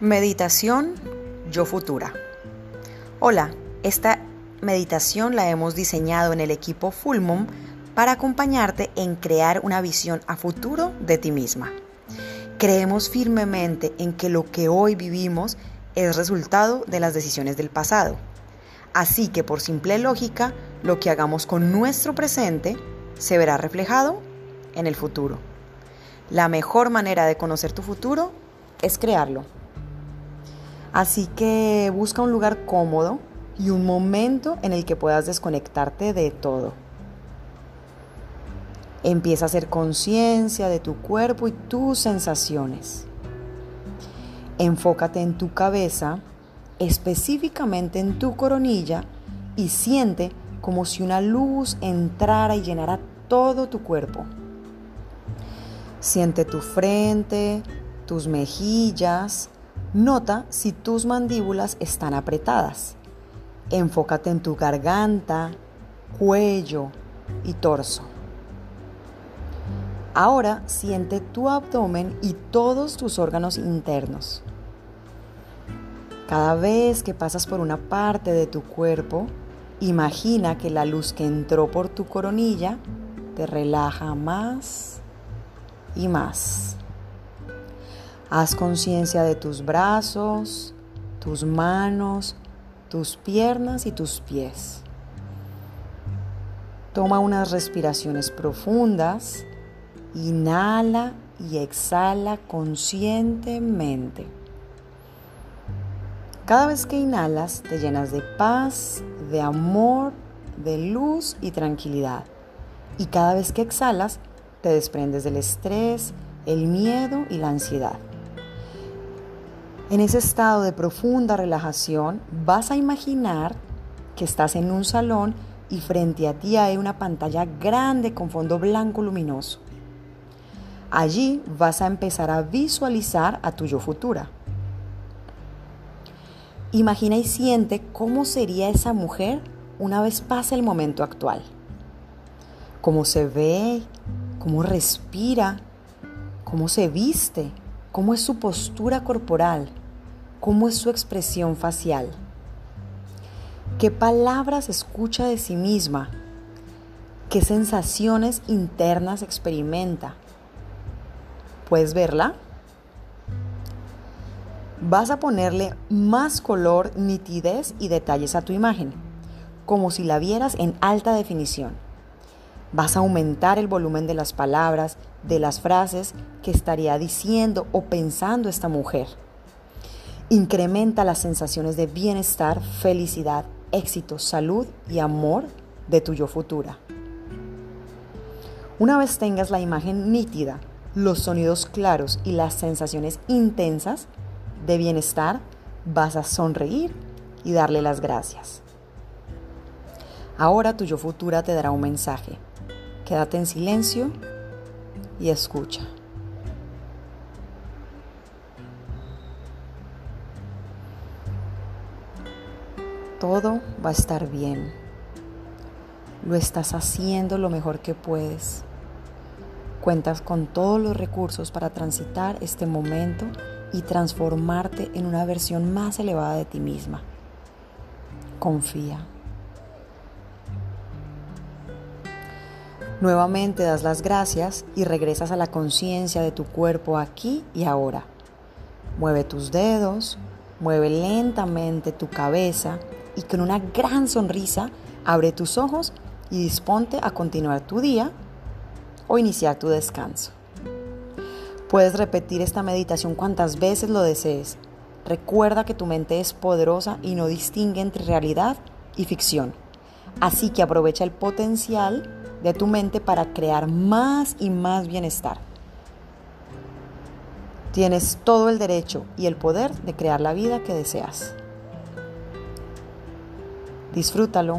Meditación Yo Futura. Hola, esta meditación la hemos diseñado en el equipo Fulmum para acompañarte en crear una visión a futuro de ti misma. Creemos firmemente en que lo que hoy vivimos es resultado de las decisiones del pasado. Así que por simple lógica, lo que hagamos con nuestro presente se verá reflejado en el futuro. La mejor manera de conocer tu futuro es crearlo. Así que busca un lugar cómodo y un momento en el que puedas desconectarte de todo. Empieza a hacer conciencia de tu cuerpo y tus sensaciones. Enfócate en tu cabeza, específicamente en tu coronilla, y siente como si una luz entrara y llenara todo tu cuerpo. Siente tu frente, tus mejillas, Nota si tus mandíbulas están apretadas. Enfócate en tu garganta, cuello y torso. Ahora siente tu abdomen y todos tus órganos internos. Cada vez que pasas por una parte de tu cuerpo, imagina que la luz que entró por tu coronilla te relaja más y más. Haz conciencia de tus brazos, tus manos, tus piernas y tus pies. Toma unas respiraciones profundas. Inhala y exhala conscientemente. Cada vez que inhalas te llenas de paz, de amor, de luz y tranquilidad. Y cada vez que exhalas te desprendes del estrés, el miedo y la ansiedad. En ese estado de profunda relajación vas a imaginar que estás en un salón y frente a ti hay una pantalla grande con fondo blanco luminoso. Allí vas a empezar a visualizar a tu yo futura. Imagina y siente cómo sería esa mujer una vez pase el momento actual. Cómo se ve, cómo respira, cómo se viste, cómo es su postura corporal, cómo es su expresión facial, qué palabras escucha de sí misma, qué sensaciones internas experimenta. ¿Puedes verla? Vas a ponerle más color, nitidez y detalles a tu imagen, como si la vieras en alta definición. Vas a aumentar el volumen de las palabras, de las frases que estaría diciendo o pensando esta mujer. Incrementa las sensaciones de bienestar, felicidad, éxito, salud y amor de tu yo futura. Una vez tengas la imagen nítida, los sonidos claros y las sensaciones intensas de bienestar, vas a sonreír y darle las gracias. Ahora tu yo futura te dará un mensaje. Quédate en silencio y escucha. Todo va a estar bien. Lo estás haciendo lo mejor que puedes. Cuentas con todos los recursos para transitar este momento y transformarte en una versión más elevada de ti misma. Confía. Nuevamente das las gracias y regresas a la conciencia de tu cuerpo aquí y ahora. Mueve tus dedos, mueve lentamente tu cabeza y con una gran sonrisa abre tus ojos y disponte a continuar tu día o iniciar tu descanso. Puedes repetir esta meditación cuantas veces lo desees. Recuerda que tu mente es poderosa y no distingue entre realidad y ficción. Así que aprovecha el potencial de tu mente para crear más y más bienestar. Tienes todo el derecho y el poder de crear la vida que deseas. Disfrútalo.